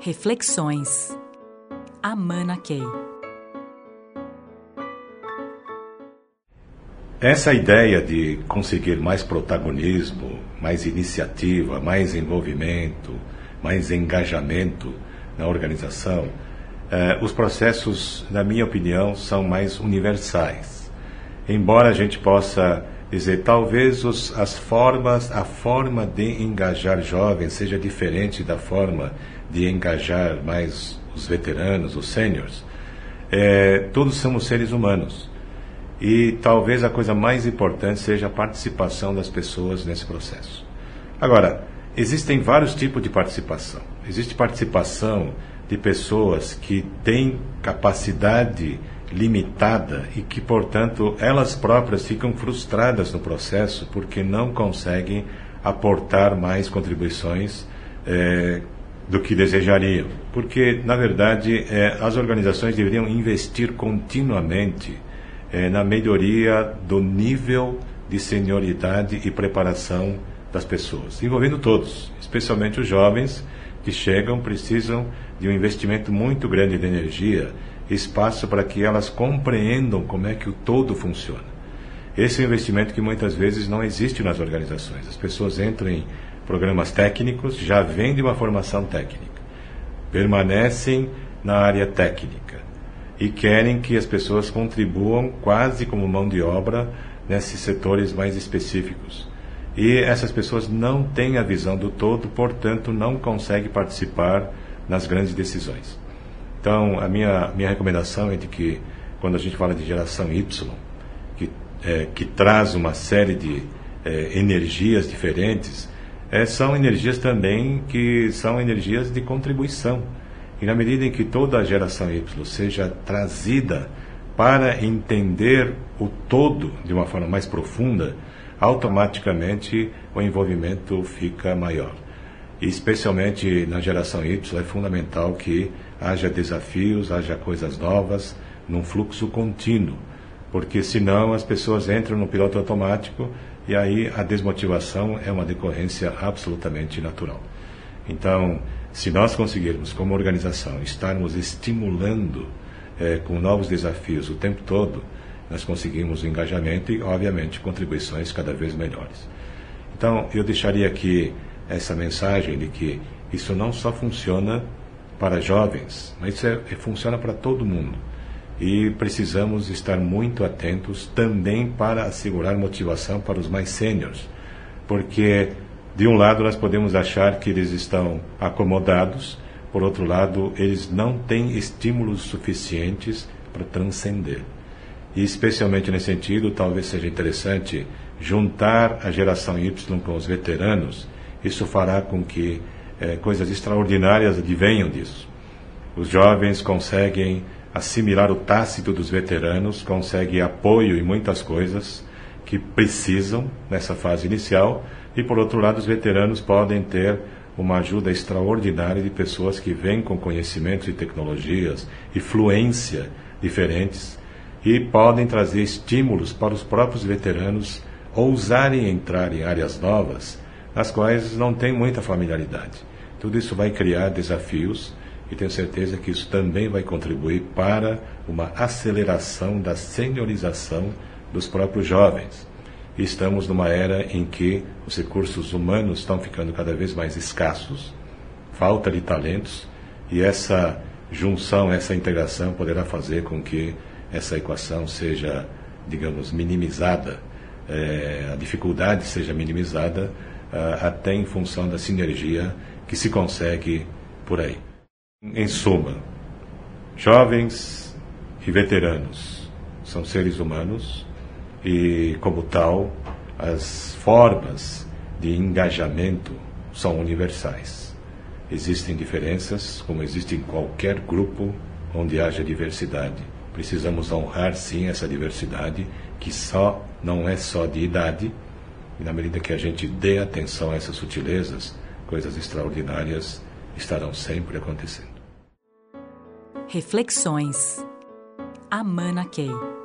Reflexões. Amana Key. Essa ideia de conseguir mais protagonismo, mais iniciativa, mais envolvimento, mais engajamento na organização, eh, os processos, na minha opinião, são mais universais. Embora a gente possa dizer, talvez os, as formas, a forma de engajar jovens seja diferente da forma de engajar mais os veteranos, os seniors. É, todos somos seres humanos. E talvez a coisa mais importante seja a participação das pessoas nesse processo. Agora, existem vários tipos de participação. Existe participação de pessoas que têm capacidade limitada e que, portanto, elas próprias ficam frustradas no processo porque não conseguem aportar mais contribuições é, do que desejariam. Porque, na verdade, é, as organizações deveriam investir continuamente é, na melhoria do nível de senioridade e preparação das pessoas, envolvendo todos, especialmente os jovens que chegam, precisam de um investimento muito grande de energia espaço para que elas compreendam como é que o todo funciona. Esse é um investimento que muitas vezes não existe nas organizações. As pessoas entram em programas técnicos, já vêm de uma formação técnica, permanecem na área técnica e querem que as pessoas contribuam quase como mão de obra nesses setores mais específicos. E essas pessoas não têm a visão do todo, portanto, não conseguem participar nas grandes decisões. Então, a minha, minha recomendação é de que, quando a gente fala de geração Y, que, é, que traz uma série de é, energias diferentes, é, são energias também que são energias de contribuição. E na medida em que toda a geração Y seja trazida para entender o todo de uma forma mais profunda, automaticamente o envolvimento fica maior. E especialmente na geração Y é fundamental que haja desafios, haja coisas novas, num fluxo contínuo, porque senão as pessoas entram no piloto automático e aí a desmotivação é uma decorrência absolutamente natural. Então, se nós conseguirmos, como organização, estarmos estimulando é, com novos desafios o tempo todo, nós conseguimos engajamento e, obviamente, contribuições cada vez melhores. Então, eu deixaria aqui essa mensagem de que isso não só funciona para jovens, mas isso é, funciona para todo mundo. E precisamos estar muito atentos também para assegurar motivação para os mais sêniores, porque de um lado nós podemos achar que eles estão acomodados, por outro lado eles não têm estímulos suficientes para transcender. E especialmente nesse sentido, talvez seja interessante juntar a geração Y com os veteranos. Isso fará com que é, coisas extraordinárias advenham disso. Os jovens conseguem assimilar o tácito dos veteranos, conseguem apoio em muitas coisas que precisam nessa fase inicial, e por outro lado, os veteranos podem ter uma ajuda extraordinária de pessoas que vêm com conhecimentos e tecnologias e fluência diferentes e podem trazer estímulos para os próprios veteranos ousarem entrar em áreas novas nas quais não tem muita familiaridade. Tudo isso vai criar desafios e tenho certeza que isso também vai contribuir para uma aceleração da seniorização dos próprios jovens. Estamos numa era em que os recursos humanos estão ficando cada vez mais escassos, falta de talentos, e essa junção, essa integração poderá fazer com que essa equação seja, digamos, minimizada, é, a dificuldade seja minimizada até em função da sinergia que se consegue por aí. Em suma, jovens e veteranos são seres humanos e, como tal, as formas de engajamento são universais. Existem diferenças, como existe em qualquer grupo onde haja diversidade. Precisamos honrar, sim, essa diversidade, que só não é só de idade, e na medida que a gente dê atenção a essas sutilezas, coisas extraordinárias estarão sempre acontecendo. Reflexões. Amana Key.